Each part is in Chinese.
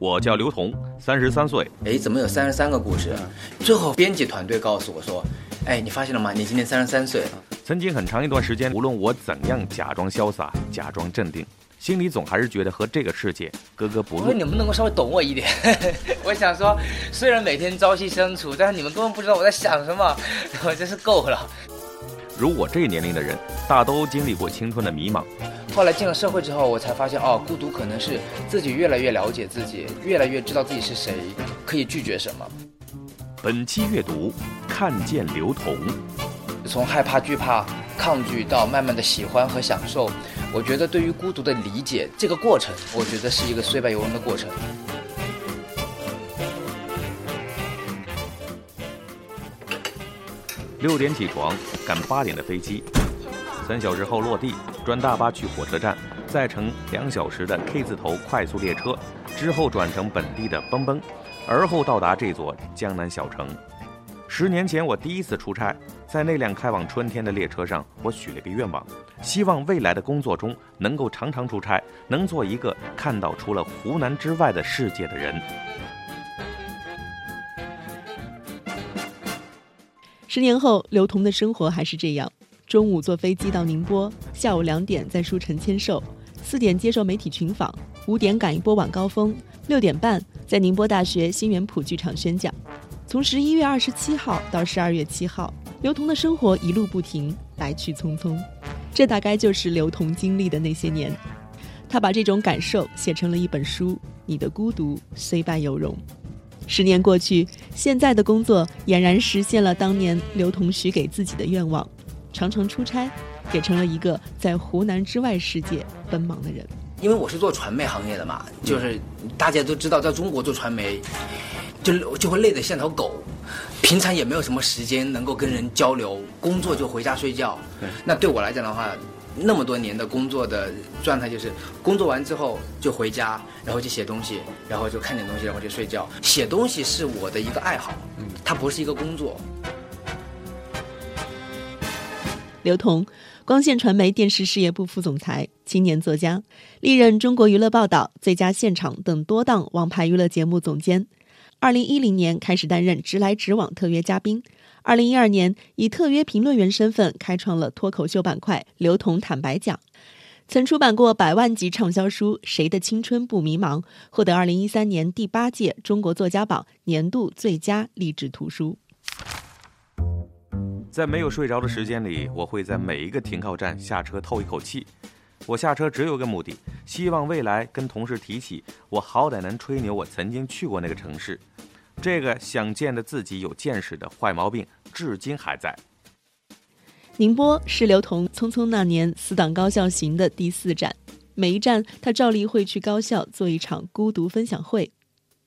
我叫刘彤，三十三岁。哎，怎么有三十三个故事？最后编辑团队告诉我说：“哎，你发现了吗？你今年三十三岁。曾经很长一段时间，无论我怎样假装潇洒、假装镇定，心里总还是觉得和这个世界格格不入。我说你能不能够稍微懂我一点？我想说，虽然每天朝夕相处，但是你们根本不知道我在想什么，我真是够了。如我这年龄的人，大都经历过青春的迷茫。后来进了社会之后，我才发现，哦，孤独可能是自己越来越了解自己，越来越知道自己是谁，可以拒绝什么。本期阅读，看见刘同，从害怕、惧怕、抗拒到慢慢的喜欢和享受，我觉得对于孤独的理解这个过程，我觉得是一个虽败犹荣的过程。六点起床，赶八点的飞机，三小时后落地，转大巴去火车站，再乘两小时的 K 字头快速列车，之后转乘本地的蹦蹦，而后到达这座江南小城。十年前我第一次出差，在那辆开往春天的列车上，我许了个愿望，希望未来的工作中能够常常出差，能做一个看到除了湖南之外的世界的人。十年后，刘同的生活还是这样：中午坐飞机到宁波，下午两点在书城签售，四点接受媒体群访，五点赶一波晚高峰，六点半在宁波大学新园圃剧场宣讲。从十一月二十七号到十二月七号，刘同的生活一路不停，来去匆匆。这大概就是刘同经历的那些年。他把这种感受写成了一本书《你的孤独虽败犹荣》。十年过去，现在的工作俨然实现了当年刘同许给自己的愿望，常常出差，也成了一个在湖南之外世界奔忙的人。因为我是做传媒行业的嘛，就是大家都知道，在中国做传媒，就就会累得像条狗，平常也没有什么时间能够跟人交流，工作就回家睡觉。那对我来讲的话。那么多年的工作的状态就是，工作完之后就回家，然后就写东西，然后就看点东西，然后就睡觉。写东西是我的一个爱好，嗯，它不是一个工作。刘同，光线传媒电视事业部副总裁，青年作家，历任中国娱乐报道、最佳现场等多档王牌娱乐节目总监。二零一零年开始担任直来直往特约嘉宾。二零一二年，以特约评论员身份开创了脱口秀板块“刘同坦白讲”，曾出版过百万级畅销书《谁的青春不迷茫》，获得二零一三年第八届中国作家榜年度最佳励志图书。在没有睡着的时间里，我会在每一个停靠站下车透一口气。我下车只有个目的，希望未来跟同事提起，我好歹能吹牛我曾经去过那个城市。这个想见的自己有见识的坏毛病，至今还在。宁波是刘同《匆匆那年》死党高校行的第四站，每一站他照例会去高校做一场孤独分享会。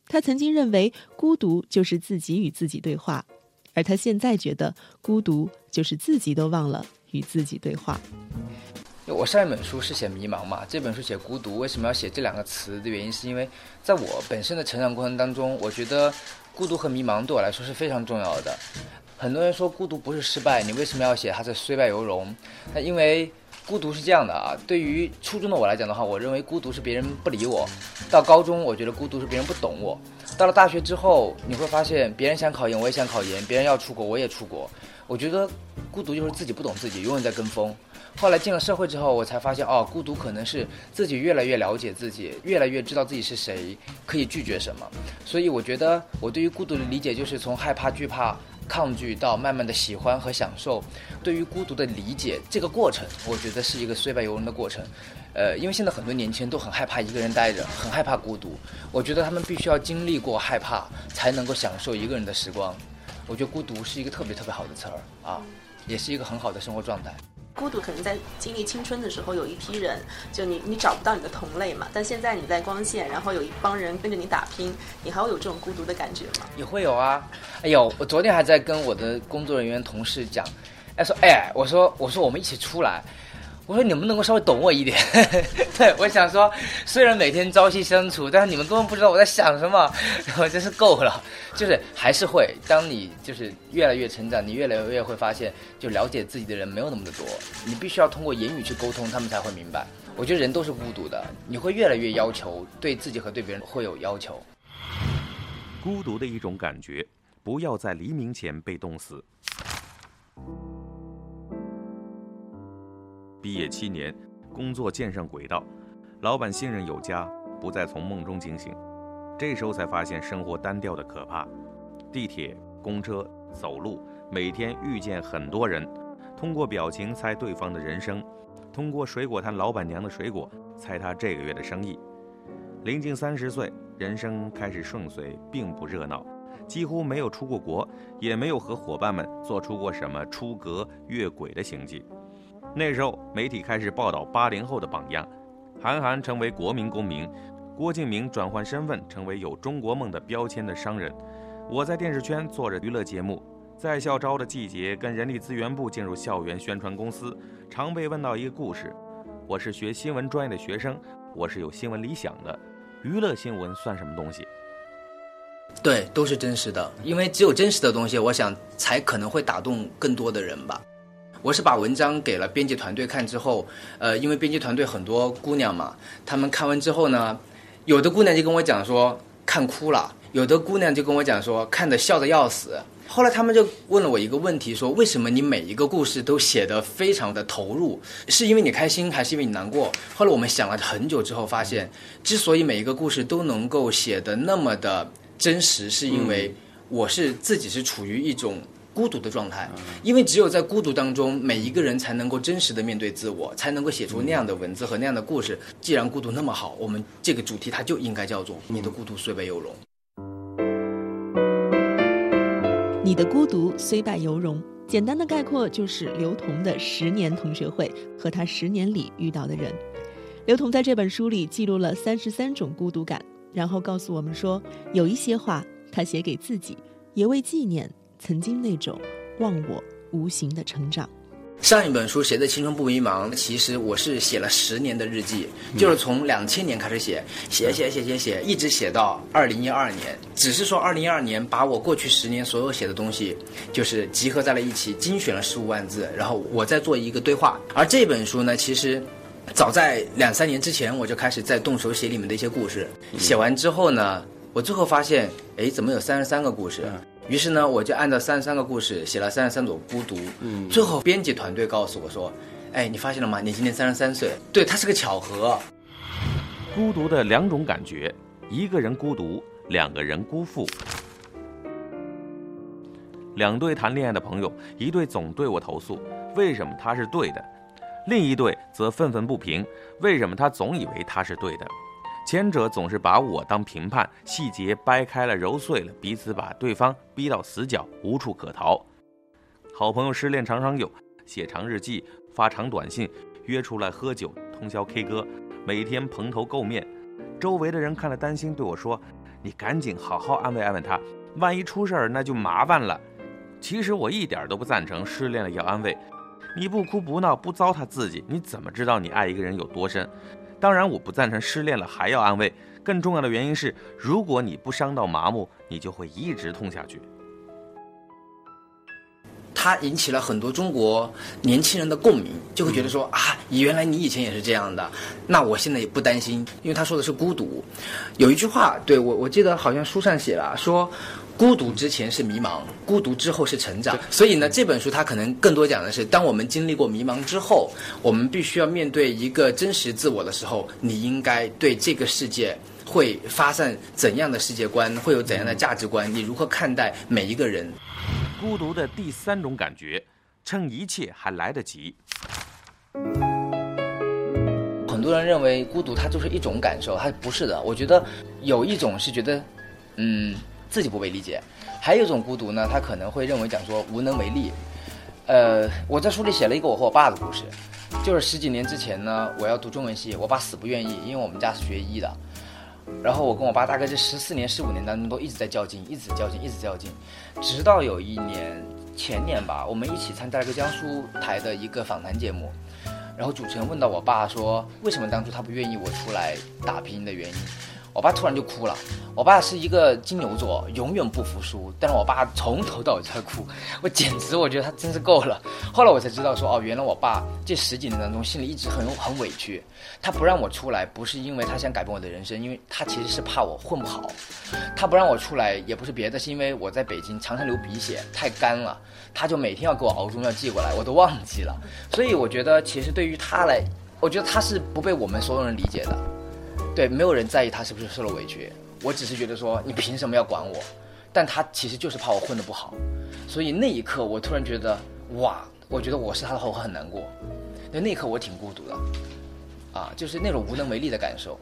他曾经认为孤独就是自己与自己对话，而他现在觉得孤独就是自己都忘了与自己对话。我上一本书是写迷茫嘛，这本书写孤独。为什么要写这两个词的原因，是因为在我本身的成长过程当中，我觉得。孤独和迷茫对我来说是非常重要的。很多人说孤独不是失败，你为什么要写它是虽败犹荣？那因为孤独是这样的啊。对于初中的我来讲的话，我认为孤独是别人不理我；到高中，我觉得孤独是别人不懂我；到了大学之后，你会发现别人想考研，我也想考研；别人要出国，我也出国。我觉得孤独就是自己不懂自己，永远在跟风。后来进了社会之后，我才发现，哦，孤独可能是自己越来越了解自己，越来越知道自己是谁，可以拒绝什么。所以我觉得，我对于孤独的理解就是从害怕、惧怕、抗拒到慢慢的喜欢和享受。对于孤独的理解这个过程，我觉得是一个虽败犹荣的过程。呃，因为现在很多年轻人都很害怕一个人待着，很害怕孤独。我觉得他们必须要经历过害怕，才能够享受一个人的时光。我觉得孤独是一个特别特别好的词儿啊，也是一个很好的生活状态。孤独可能在经历青春的时候，有一批人，就你你找不到你的同类嘛。但现在你在光线，然后有一帮人跟着你打拼，你还会有这种孤独的感觉吗？也会有啊。哎呦，我昨天还在跟我的工作人员同事讲，哎说哎，我说我说我们一起出来。我说你们能够稍微懂我一点，对我想说，虽然每天朝夕相处，但是你们根本不知道我在想什么，我真是够了。就是还是会，当你就是越来越成长，你越来越会发现，就了解自己的人没有那么的多，你必须要通过言语去沟通，他们才会明白。我觉得人都是孤独的，你会越来越要求对自己和对别人会有要求。孤独的一种感觉，不要在黎明前被冻死。毕业七年，工作渐上轨道，老板信任有加，不再从梦中惊醒。这时候才发现生活单调的可怕。地铁、公车、走路，每天遇见很多人，通过表情猜对方的人生，通过水果摊老板娘的水果猜他这个月的生意。临近三十岁，人生开始顺遂，并不热闹，几乎没有出过国，也没有和伙伴们做出过什么出格越轨的行迹。那时候，媒体开始报道八零后的榜样，韩寒成为国民公民，郭敬明转换身份成为有中国梦的标签的商人。我在电视圈做着娱乐节目，在校招的季节跟人力资源部进入校园宣传公司，常被问到一个故事：我是学新闻专业的学生，我是有新闻理想的，娱乐新闻算什么东西？对，都是真实的，因为只有真实的东西，我想才可能会打动更多的人吧。我是把文章给了编辑团队看之后，呃，因为编辑团队很多姑娘嘛，她们看完之后呢，有的姑娘就跟我讲说看哭了，有的姑娘就跟我讲说看的笑的要死。后来他们就问了我一个问题，说为什么你每一个故事都写得非常的投入？是因为你开心，还是因为你难过？后来我们想了很久之后，发现之所以每一个故事都能够写得那么的真实，是因为我是自己是处于一种。孤独的状态，因为只有在孤独当中，每一个人才能够真实的面对自我，才能够写出那样的文字和那样的故事。既然孤独那么好，我们这个主题它就应该叫做“你的孤独虽败犹荣”。你的孤独虽败犹荣，简单的概括就是刘同的十年同学会和他十年里遇到的人。刘同在这本书里记录了三十三种孤独感，然后告诉我们说，有一些话他写给自己，也为纪念。曾经那种忘我无形的成长。上一本书《谁的青春不迷茫》，其实我是写了十年的日记，就是从两千年开始写，写写写写写，一直写到二零一二年。只是说二零一二年把我过去十年所有写的东西，就是集合在了一起，精选了十五万字，然后我再做一个对话。而这本书呢，其实早在两三年之前，我就开始在动手写里面的一些故事。写完之后呢，我最后发现，哎，怎么有三十三个故事？于是呢，我就按照三十三个故事写了三十三种孤独。嗯，最后编辑团队告诉我说：“哎，你发现了吗？你今年三十三岁。对，它是个巧合。孤独的两种感觉：一个人孤独，两个人辜负。两对谈恋爱的朋友，一对总对我投诉，为什么他是对的；另一对则愤愤不平，为什么他总以为他是对的。”前者总是把我当评判，细节掰开了揉碎了，彼此把对方逼到死角，无处可逃。好朋友失恋常常有，写长日记，发长短信，约出来喝酒，通宵 K 歌，每天蓬头垢面。周围的人看了担心，对我说：“你赶紧好好安慰安慰他，万一出事儿那就麻烦了。”其实我一点都不赞成失恋了要安慰，你不哭不闹不糟蹋自己，你怎么知道你爱一个人有多深？当然，我不赞成失恋了还要安慰。更重要的原因是，如果你不伤到麻木，你就会一直痛下去。它引起了很多中国年轻人的共鸣，就会觉得说啊，原来你以前也是这样的，那我现在也不担心，因为他说的是孤独。有一句话，对我我记得好像书上写了说。孤独之前是迷茫，孤独之后是成长。所以呢，这本书它可能更多讲的是，当我们经历过迷茫之后，我们必须要面对一个真实自我的时候，你应该对这个世界会发散怎样的世界观，会有怎样的价值观，你如何看待每一个人？孤独的第三种感觉，趁一切还来得及。很多人认为孤独它就是一种感受，它不是的。我觉得有一种是觉得，嗯。自己不被理解，还有一种孤独呢，他可能会认为讲说无能为力。呃，我在书里写了一个我和我爸的故事，就是十几年之前呢，我要读中文系，我爸死不愿意，因为我们家是学医的。然后我跟我爸大概这十四年、十五年当中都一直在较劲，一直较劲，一直较劲，直到有一年前年吧，我们一起参加了个江苏台的一个访谈节目，然后主持人问到我爸说，为什么当初他不愿意我出来打拼的原因。我爸突然就哭了。我爸是一个金牛座，永远不服输。但是我爸从头到尾在哭，我简直我觉得他真是够了。后来我才知道说，哦，原来我爸这十几年当中心里一直很很委屈。他不让我出来，不是因为他想改变我的人生，因为他其实是怕我混不好。他不让我出来也不是别的，是因为我在北京常常流鼻血，太干了。他就每天要给我熬中药寄过来，我都忘记了。所以我觉得，其实对于他来，我觉得他是不被我们所有人理解的。对，没有人在意他是不是受了委屈，我只是觉得说你凭什么要管我？但他其实就是怕我混得不好，所以那一刻我突然觉得哇，我觉得我是他的话我很难过，那那一刻我挺孤独的，啊，就是那种无能为力的感受。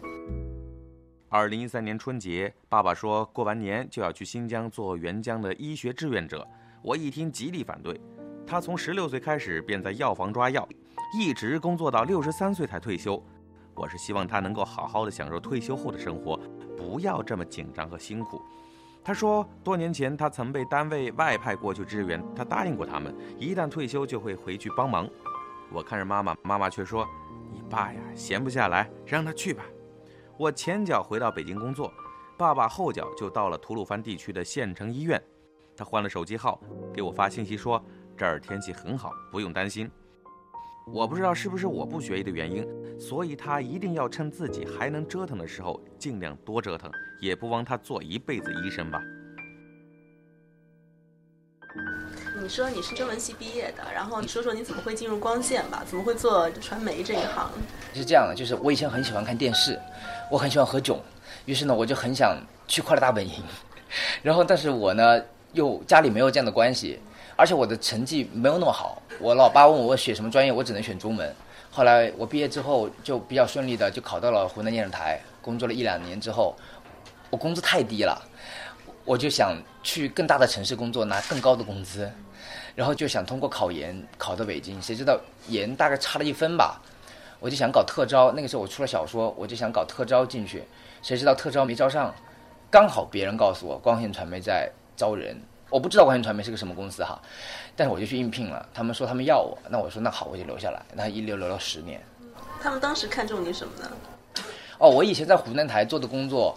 二零一三年春节，爸爸说过完年就要去新疆做援疆的医学志愿者，我一听极力反对。他从十六岁开始便在药房抓药，一直工作到六十三岁才退休。我是希望他能够好好的享受退休后的生活，不要这么紧张和辛苦。他说，多年前他曾被单位外派过去支援，他答应过他们，一旦退休就会回去帮忙。我看着妈妈，妈妈却说：“你爸呀，闲不下来，让他去吧。”我前脚回到北京工作，爸爸后脚就到了吐鲁番地区的县城医院。他换了手机号，给我发信息说：“这儿天气很好，不用担心。”我不知道是不是我不学医的原因，所以他一定要趁自己还能折腾的时候尽量多折腾，也不枉他做一辈子医生吧。你说你是中文系毕业的，然后你说说你怎么会进入光线吧？怎么会做传媒这一行？是这样的，就是我以前很喜欢看电视，我很喜欢何炅，于是呢我就很想去快乐大本营，然后但是我呢又家里没有这样的关系。而且我的成绩没有那么好，我老爸问我选什么专业，我只能选中文。后来我毕业之后就比较顺利的就考到了湖南电视台，工作了一两年之后，我工资太低了，我就想去更大的城市工作，拿更高的工资，然后就想通过考研考到北京，谁知道研大概差了一分吧，我就想搞特招，那个时候我出了小说，我就想搞特招进去，谁知道特招没招上，刚好别人告诉我光线传媒在招人。我不知道光线传媒是个什么公司哈，但是我就去应聘了。他们说他们要我，那我说那好，我就留下来。那一留留了十年。他们当时看中你什么呢？哦，我以前在湖南台做的工作，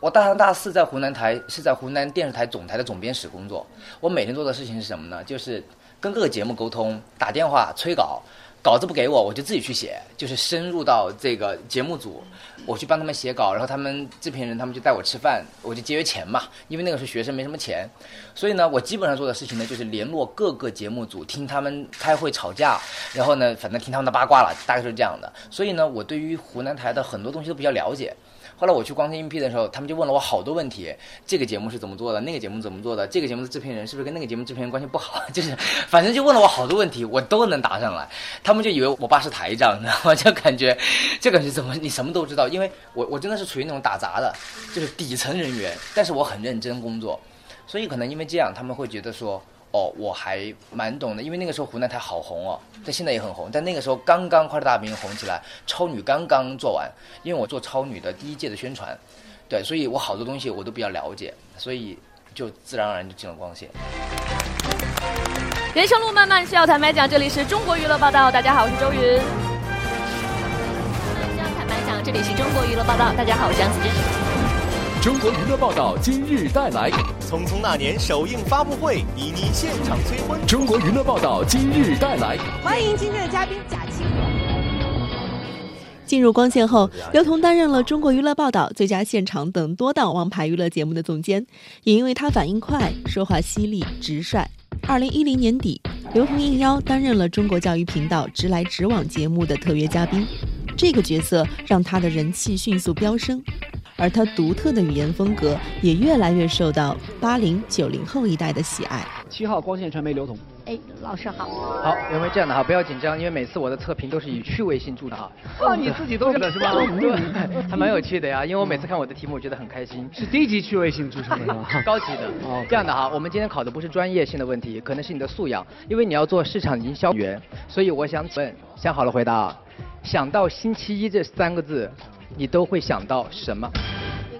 我大三大四在湖南台是在湖南电视台总台的总编室工作。我每天做的事情是什么呢？就是跟各个节目沟通，打电话催稿。稿子不给我，我就自己去写，就是深入到这个节目组，我去帮他们写稿，然后他们制片人他们就带我吃饭，我就节约钱嘛，因为那个时候学生没什么钱，所以呢，我基本上做的事情呢就是联络各个节目组，听他们开会吵架，然后呢，反正听他们的八卦了，大概是这样的。所以呢，我对于湖南台的很多东西都比较了解。后来我去光线应聘的时候，他们就问了我好多问题，这个节目是怎么做的，那个节目怎么做的，这个节目的制片人是不是跟那个节目制片人关系不好，就是反正就问了我好多问题，我都能答上来。他们就以为我爸是台长，你知道吗？就感觉，就感觉怎么你什么都知道，因为我我真的是处于那种打杂的，就是底层人员，但是我很认真工作，所以可能因为这样，他们会觉得说。哦，我还蛮懂的，因为那个时候湖南台好红哦，但现在也很红。但那个时候刚刚《快乐大本营》红起来，超女刚刚做完，因为我做超女的第一届的宣传，对，所以我好多东西我都比较了解，所以就自然而然就进了光线。人生路漫漫，需要坦白讲。这里是中国娱乐报道，大家好，我是周云。需要坦白讲，这里是中国娱乐报道，大家好，我是杨子珍。中国娱乐报道今日带来《匆匆那年》首映发布会，倪妮现场催婚。中国娱乐报道今日带来，欢迎今天的嘉宾贾清进入光线后，刘同担任了中国娱乐报道、最佳现场等多档王牌娱乐节目的总监，也因为他反应快、说话犀利、直率。二零一零年底，刘同应邀担任了中国教育频道《直来直往》节目的特约嘉宾，这个角色让他的人气迅速飙升。而他独特的语言风格也越来越受到八零九零后一代的喜爱。七号光线传媒刘总，哎，老师好。好，因为这样的哈，不要紧张，因为每次我的测评都是以趣味性著的哈。哦，你自己都觉得是 吧？对，还蛮有趣的呀，因为我每次看我的题目，我觉得很开心。是低级趣味性著称的吗？高级的。哦，这样的哈，我们今天考的不是专业性的问题，可能是你的素养，因为你要做市场营销员，所以我想问，想好了回答啊。想到星期一这三个字，你都会想到什么？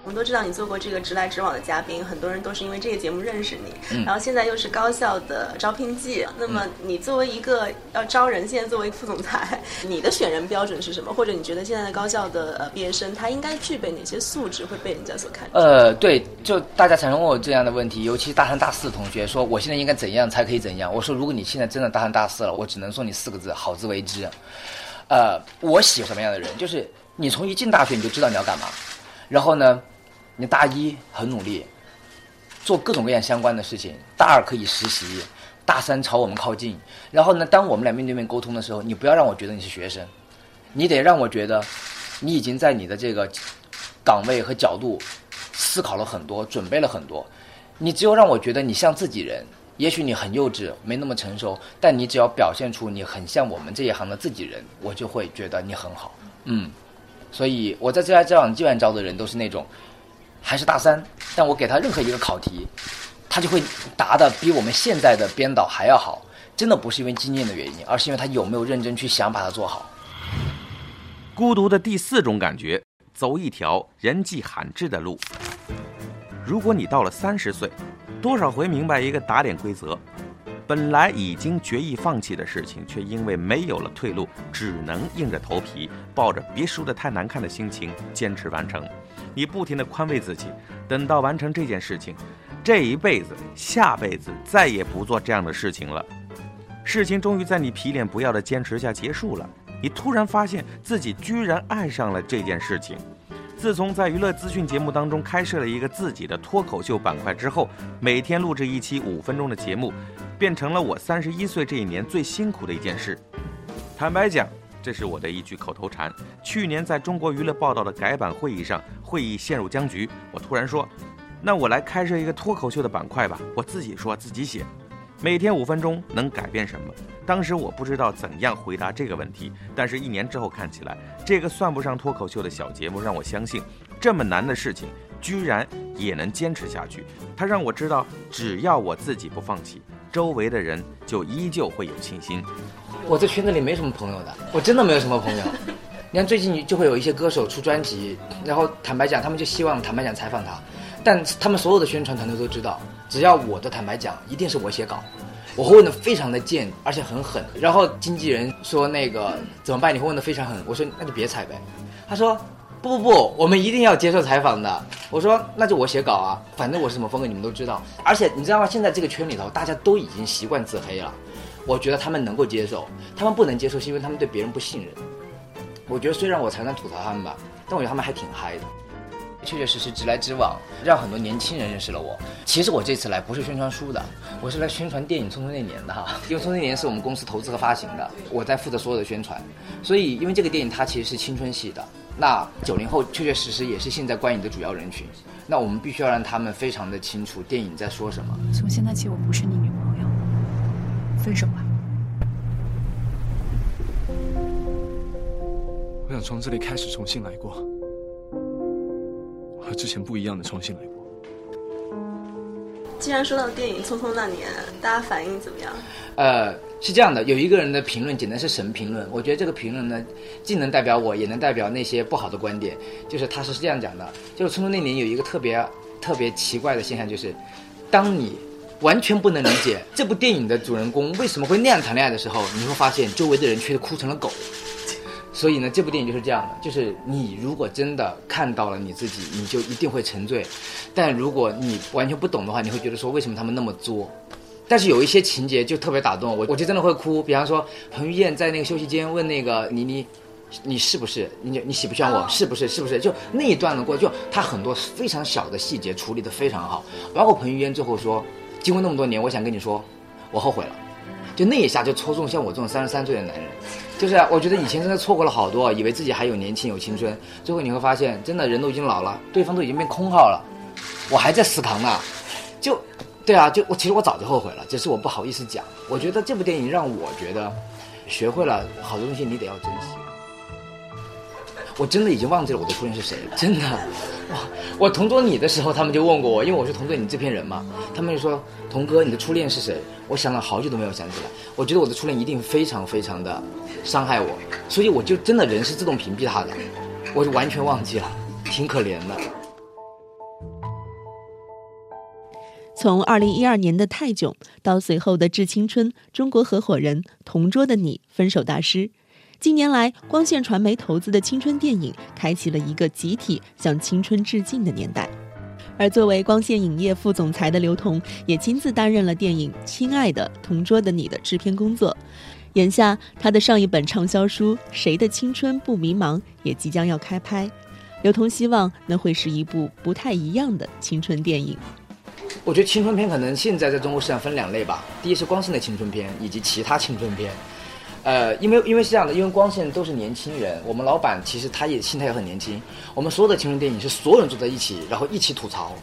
我们都知道你做过这个直来直往的嘉宾，很多人都是因为这个节目认识你。然后现在又是高校的招聘季，那么你作为一个要招人，现在作为副总裁，你的选人标准是什么？或者你觉得现在的高校的呃毕业生他应该具备哪些素质会被人家所看？呃，对，就大家常常问我这样的问题，尤其大三大四的同学说，我现在应该怎样才可以怎样？我说，如果你现在真的大三大四了，我只能说你四个字：好自为之。呃，我喜什么样的人？就是你从一进大学你就知道你要干嘛，然后呢，你大一很努力，做各种各样相关的事情，大二可以实习，大三朝我们靠近。然后呢，当我们俩面对面沟通的时候，你不要让我觉得你是学生，你得让我觉得你已经在你的这个岗位和角度思考了很多，准备了很多。你只有让我觉得你像自己人。也许你很幼稚，没那么成熟，但你只要表现出你很像我们这一行的自己人，我就会觉得你很好。嗯，所以我在这家这样基本招的人都是那种，还是大三，但我给他任何一个考题，他就会答的比我们现在的编导还要好。真的不是因为经验的原因，而是因为他有没有认真去想把它做好。孤独的第四种感觉，走一条人迹罕至的路。如果你到了三十岁。多少回明白一个打脸规则，本来已经决意放弃的事情，却因为没有了退路，只能硬着头皮，抱着别输得太难看的心情坚持完成。你不停地宽慰自己，等到完成这件事情，这一辈子、下辈子再也不做这样的事情了。事情终于在你皮脸不要的坚持下结束了，你突然发现自己居然爱上了这件事情。自从在娱乐资讯节目当中开设了一个自己的脱口秀板块之后，每天录制一期五分钟的节目，变成了我三十一岁这一年最辛苦的一件事。坦白讲，这是我的一句口头禅。去年在中国娱乐报道的改版会议上，会议陷入僵局，我突然说：“那我来开设一个脱口秀的板块吧，我自己说自己写。”每天五分钟能改变什么？当时我不知道怎样回答这个问题，但是一年之后看起来，这个算不上脱口秀的小节目让我相信，这么难的事情居然也能坚持下去。它让我知道，只要我自己不放弃，周围的人就依旧会有信心。我在圈子里没什么朋友的，我真的没有什么朋友。你看最近就会有一些歌手出专辑，然后坦白讲，他们就希望坦白讲采访他。但他们所有的宣传团队都知道，只要我的坦白讲，一定是我写稿，我会问的非常的贱，而且很狠。然后经纪人说那个怎么办？你会问的非常狠。我说那就别采呗。他说不不不，我们一定要接受采访的。我说那就我写稿啊，反正我是什么风格你们都知道。而且你知道吗？现在这个圈里头大家都已经习惯自黑了，我觉得他们能够接受，他们不能接受是因为他们对别人不信任。我觉得虽然我常常吐槽他们吧，但我觉得他们还挺嗨的。确确实实直来直往，让很多年轻人认识了我。其实我这次来不是宣传书的，我是来宣传电影《匆匆那年》的哈。因为《匆匆那年》是我们公司投资和发行的，我在负责所有的宣传。所以，因为这个电影它其实是青春系的，那九零后确确实实也是现在观影的主要人群。那我们必须要让他们非常的清楚电影在说什么。从现在起，我不是你女朋友，分手吧。我想从这里开始重新来过。和之前不一样的重新来过。既然说到电影《匆匆那年》，大家反应怎么样？呃，是这样的，有一个人的评论简直是神评论。我觉得这个评论呢，既能代表我，也能代表那些不好的观点。就是他是这样讲的：，就是《匆匆那年》有一个特别特别奇怪的现象，就是当你完全不能理解这部电影的主人公为什么会那样谈恋爱的时候，你会发现周围的人却哭成了狗。所以呢，这部电影就是这样的，就是你如果真的看到了你自己，你就一定会沉醉；但如果你完全不懂的话，你会觉得说为什么他们那么作？但是有一些情节就特别打动我，我就真的会哭。比方说，彭于晏在那个休息间问那个倪妮：“你是不是你你喜不喜欢我？是不是是不是？”就那一段的过，就他很多非常小的细节处理的非常好，包括彭于晏最后说：“经过那么多年，我想跟你说，我后悔了。”就那一下就戳中像我这种三十三岁的男人。就是我觉得以前真的错过了好多，以为自己还有年轻有青春，最后你会发现，真的人都已经老了，对方都已经变空号了，我还在死扛呢。就对啊，就我其实我早就后悔了，只是我不好意思讲。我觉得这部电影让我觉得学会了好多东西，你得要珍惜。我真的已经忘记了我的初恋是谁了，真的。哇，我同桌你的时候，他们就问过我，因为我是同桌你制片人嘛，他们就说：“童哥，你的初恋是谁？”我想了好久都没有想起来。我觉得我的初恋一定非常非常的伤害我，所以我就真的人是自动屏蔽他的，我就完全忘记了，挺可怜的。从二零一二年的《泰囧》到随后的《致青春》《中国合伙人》《同桌的你》《分手大师》。近年来，光线传媒投资的青春电影开启了一个集体向青春致敬的年代。而作为光线影业副总裁的刘同，也亲自担任了电影《亲爱的同桌的你》的制片工作。眼下，他的上一本畅销书《谁的青春不迷茫》也即将要开拍。刘同希望那会是一部不太一样的青春电影。我觉得青春片可能现在在中国市场分两类吧，第一是光线的青春片，以及其他青春片。呃，因为因为是这样的，因为光线都是年轻人，我们老板其实他也心态也很年轻。我们所有的青春电影是所有人坐在一起，然后一起吐槽，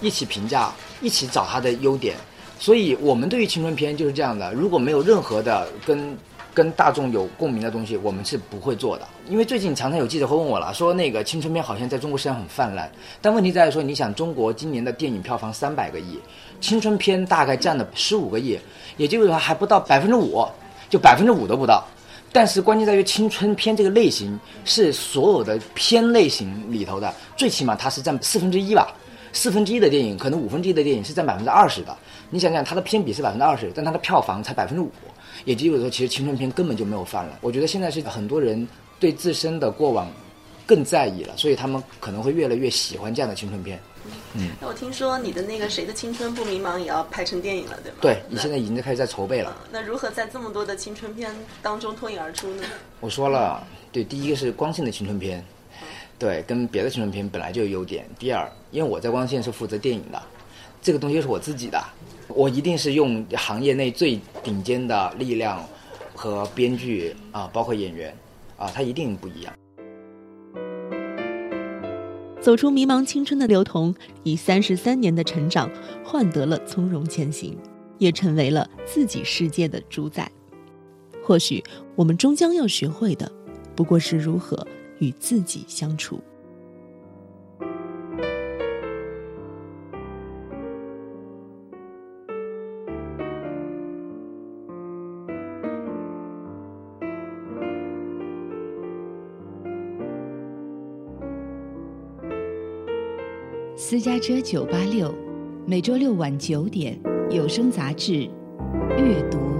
一起评价，一起找他的优点。所以我们对于青春片就是这样的，如果没有任何的跟跟大众有共鸣的东西，我们是不会做的。因为最近常常有记者会问我了，说那个青春片好像在中国市场很泛滥，但问题在于说，你想中国今年的电影票房三百个亿，青春片大概占了十五个亿，也就是说还不到百分之五。就百分之五都不到，但是关键在于青春片这个类型是所有的片类型里头的，最起码它是占四分之一吧，四分之一的电影，可能五分之一的电影是占百分之二十的。你想想，它的片比是百分之二十，但它的票房才百分之五，也就是说，其实青春片根本就没有泛滥。我觉得现在是很多人对自身的过往更在意了，所以他们可能会越来越喜欢这样的青春片。嗯，那我听说你的那个《谁的青春不迷茫》也要拍成电影了，对吗？对，你现在已经在开始在筹备了。那如何在这么多的青春片当中脱颖而出呢？我说了，对，第一个是光线的青春片，对，跟别的青春片本来就有优点。第二，因为我在光线是负责电影的，这个东西是我自己的，我一定是用行业内最顶尖的力量和编剧啊，包括演员啊，他一定不一样。走出迷茫青春的刘同，以三十三年的成长换得了从容前行，也成为了自己世界的主宰。或许我们终将要学会的，不过是如何与自己相处。私家车九八六，每周六晚九点，有声杂志，阅读。